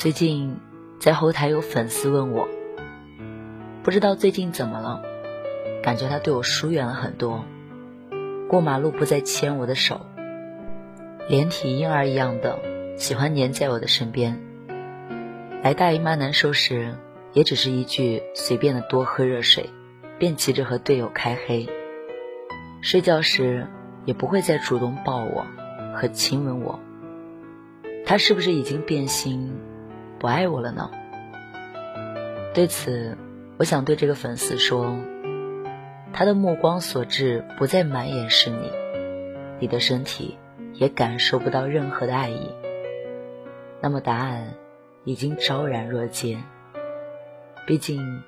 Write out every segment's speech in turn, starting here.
最近在后台有粉丝问我，不知道最近怎么了，感觉他对我疏远了很多，过马路不再牵我的手，连体婴儿一样的喜欢黏在我的身边。来大姨妈难受时，也只是一句随便的多喝热水，便急着和队友开黑。睡觉时也不会再主动抱我和亲吻我，他是不是已经变心？不爱我了呢？对此，我想对这个粉丝说：他的目光所至不再满眼是你，你的身体也感受不到任何的爱意。那么答案已经昭然若揭。毕竟，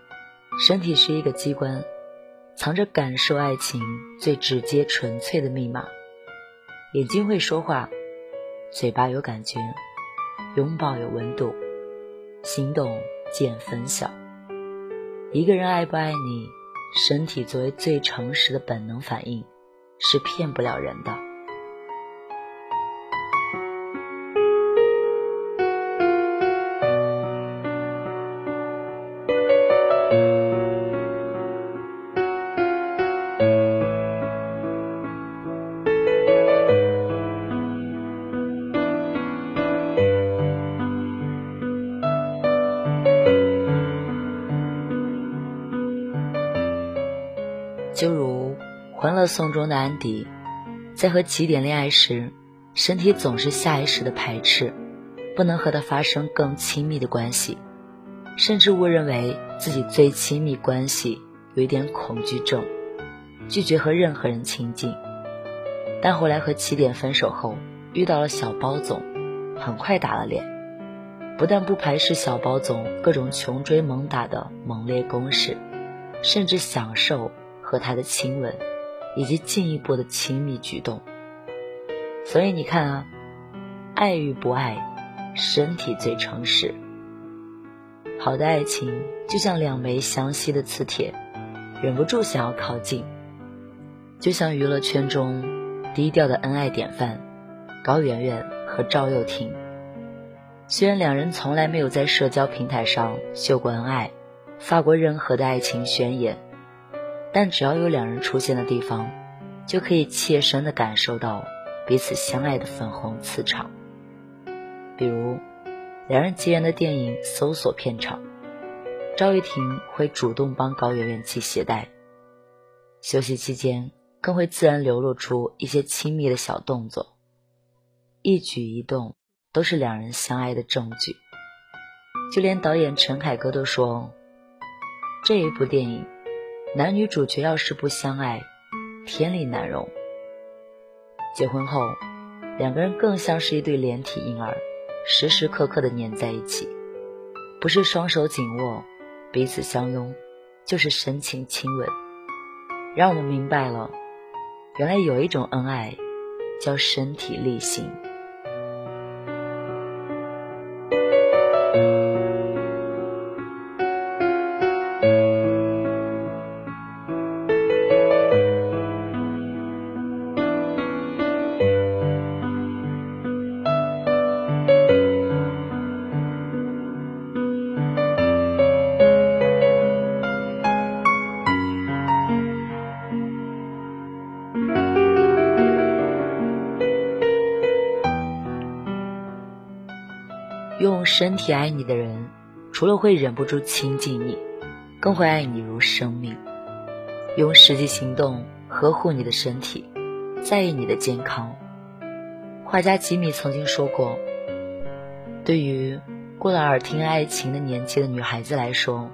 身体是一个机关，藏着感受爱情最直接纯粹的密码。眼睛会说话，嘴巴有感觉，拥抱有温度。心动见分晓。一个人爱不爱你，身体作为最诚实的本能反应，是骗不了人的。欢乐颂》中的安迪，在和起点恋爱时，身体总是下意识的排斥，不能和他发生更亲密的关系，甚至误认为自己最亲密关系有一点恐惧症，拒绝和任何人亲近。但后来和起点分手后，遇到了小包总，很快打了脸，不但不排斥小包总各种穷追猛打的猛烈攻势，甚至享受。和他的亲吻，以及进一步的亲密举动。所以你看啊，爱与不爱，身体最诚实。好的爱情就像两枚相吸的磁铁，忍不住想要靠近。就像娱乐圈中低调的恩爱典范高圆圆和赵又廷，虽然两人从来没有在社交平台上秀过恩爱，发过任何的爱情宣言。但只要有两人出现的地方，就可以切身的感受到彼此相爱的粉红磁场。比如，两人结缘的电影搜索片场，赵玉婷会主动帮高圆圆系鞋带，休息期间更会自然流露出一些亲密的小动作，一举一动都是两人相爱的证据。就连导演陈凯歌都说，这一部电影。男女主角要是不相爱，天理难容。结婚后，两个人更像是一对连体婴儿，时时刻刻的粘在一起，不是双手紧握、彼此相拥，就是深情亲吻，让我们明白了，原来有一种恩爱，叫身体力行。身体爱你的人，除了会忍不住亲近你，更会爱你如生命。用实际行动呵护你的身体，在意你的健康。画家吉米曾经说过：“对于过了耳听爱情的年纪的女孩子来说，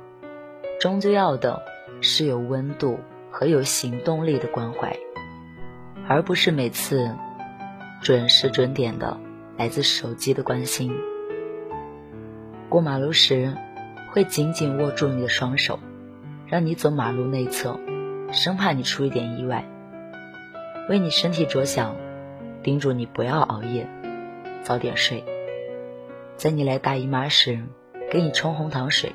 终究要的是有温度和有行动力的关怀，而不是每次准时准点的来自手机的关心。过马路时，会紧紧握住你的双手，让你走马路内侧，生怕你出一点意外。为你身体着想，叮嘱你不要熬夜，早点睡。在你来大姨妈时，给你冲红糖水，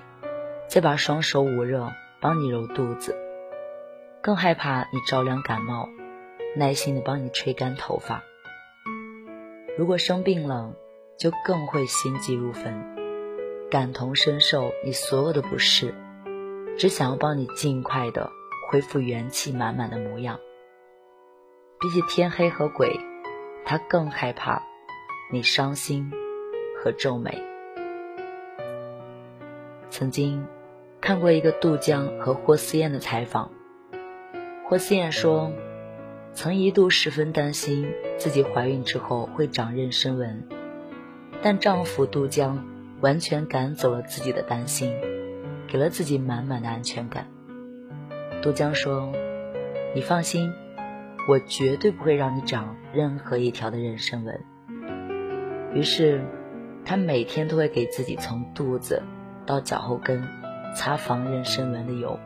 再把双手捂热，帮你揉肚子。更害怕你着凉感冒，耐心的帮你吹干头发。如果生病了，就更会心急如焚。感同身受你所有的不适，只想要帮你尽快的恢复元气满满的模样。比起天黑和鬼，他更害怕你伤心和皱眉。曾经看过一个杜江和霍思燕的采访，霍思燕说，曾一度十分担心自己怀孕之后会长妊娠纹，但丈夫杜江。完全赶走了自己的担心，给了自己满满的安全感。杜江说：“你放心，我绝对不会让你长任何一条的妊娠纹。”于是，他每天都会给自己从肚子到脚后跟擦防妊娠纹的油。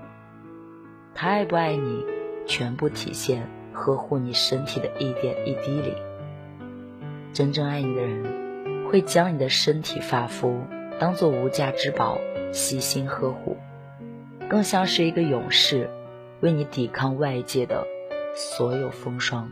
他爱不爱你，全部体现呵护你身体的一点一滴里。真正爱你的人。会将你的身体发肤当做无价之宝，悉心呵护，更像是一个勇士，为你抵抗外界的所有风霜。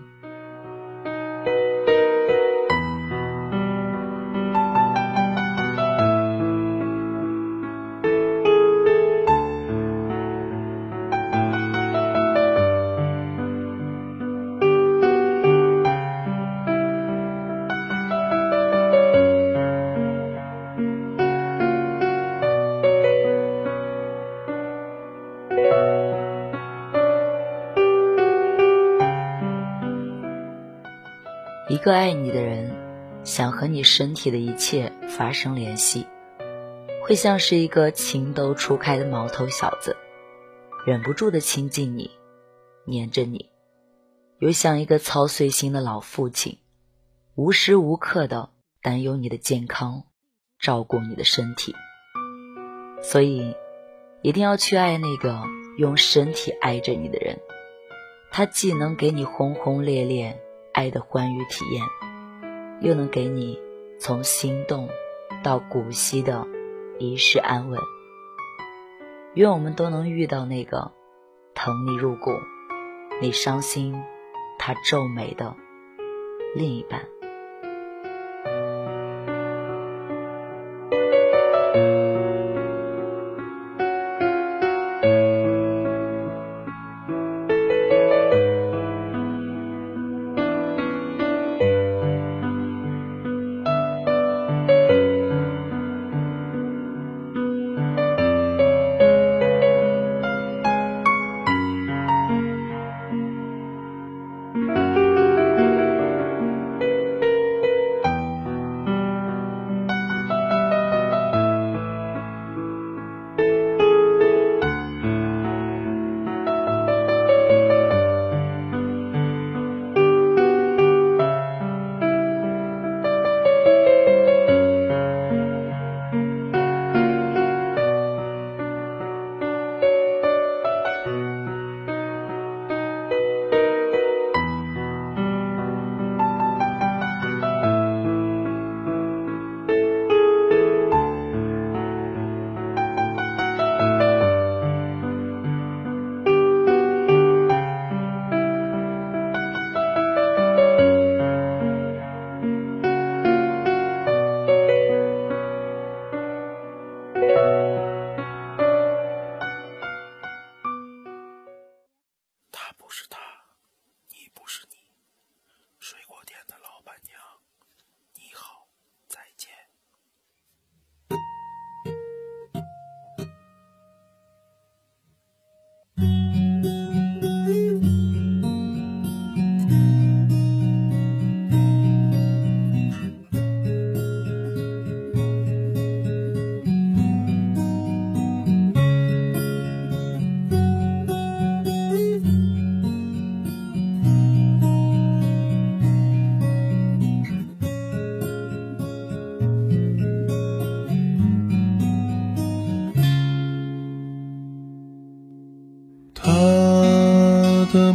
个爱你的人，想和你身体的一切发生联系，会像是一个情窦初开的毛头小子，忍不住的亲近你，黏着你；又像一个操碎心的老父亲，无时无刻的担忧你的健康，照顾你的身体。所以，一定要去爱那个用身体爱着你的人，他既能给你轰轰烈烈。爱的欢愉体验，又能给你从心动到古稀的一世安稳。愿我们都能遇到那个疼你入骨、你伤心他皱眉的另一半。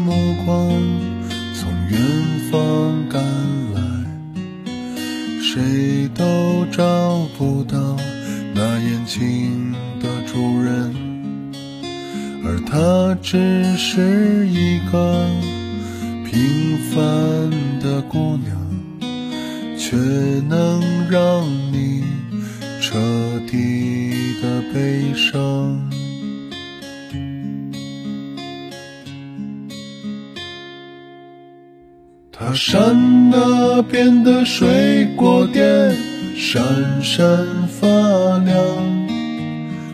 目光从远方赶来谁都找不到那眼睛的主人而她只是一个平凡的姑娘却能让你彻底的悲伤。山那边的水果店闪闪发亮，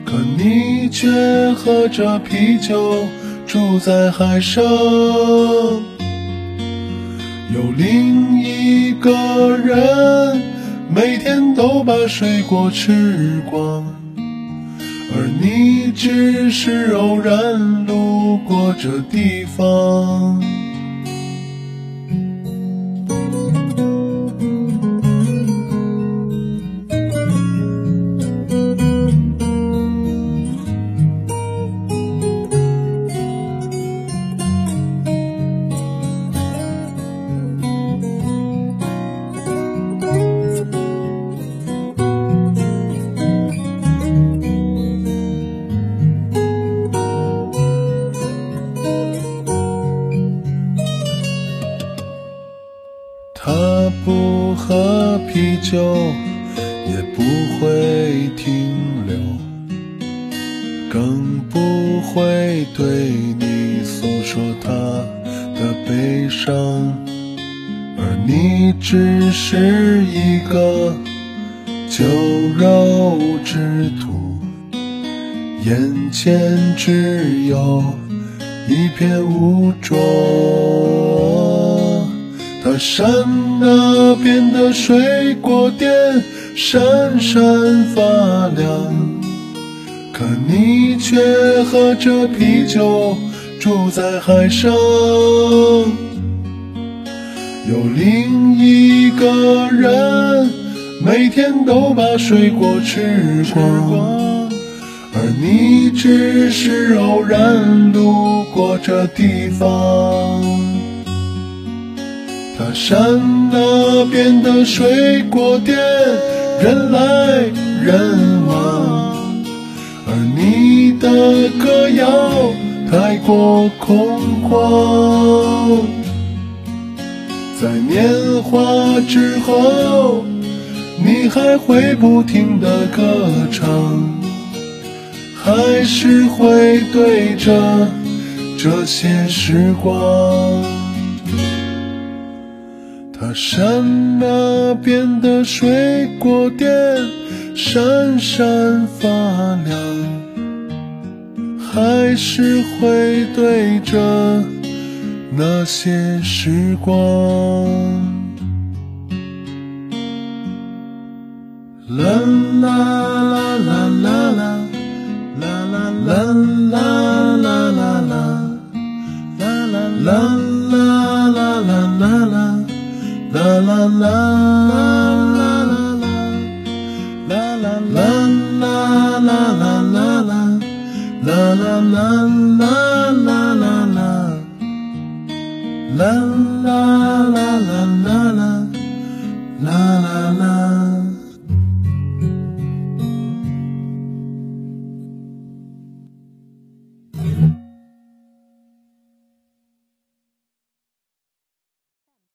可你却喝着啤酒住在海上。有另一个人每天都把水果吃光，而你只是偶然路过这地方。喝啤酒，也不会停留，更不会对你诉说他的悲伤，而你只是一个酒肉之徒，眼前只有一片污浊。他山那边的水果店闪闪发亮，可你却喝着啤酒住在海上。有另一个人每天都把水果吃光，而你只是偶然路过这地方。山那边的水果店，人来人往，而你的歌谣太过空旷。在年华之后，你还会不停的歌唱，还是会对着这些时光。他山那边的水果店闪闪发亮，还是会对着那些时光。啦啦啦啦啦啦啦啦啦啦啦啦啦啦啦。啦啦啦。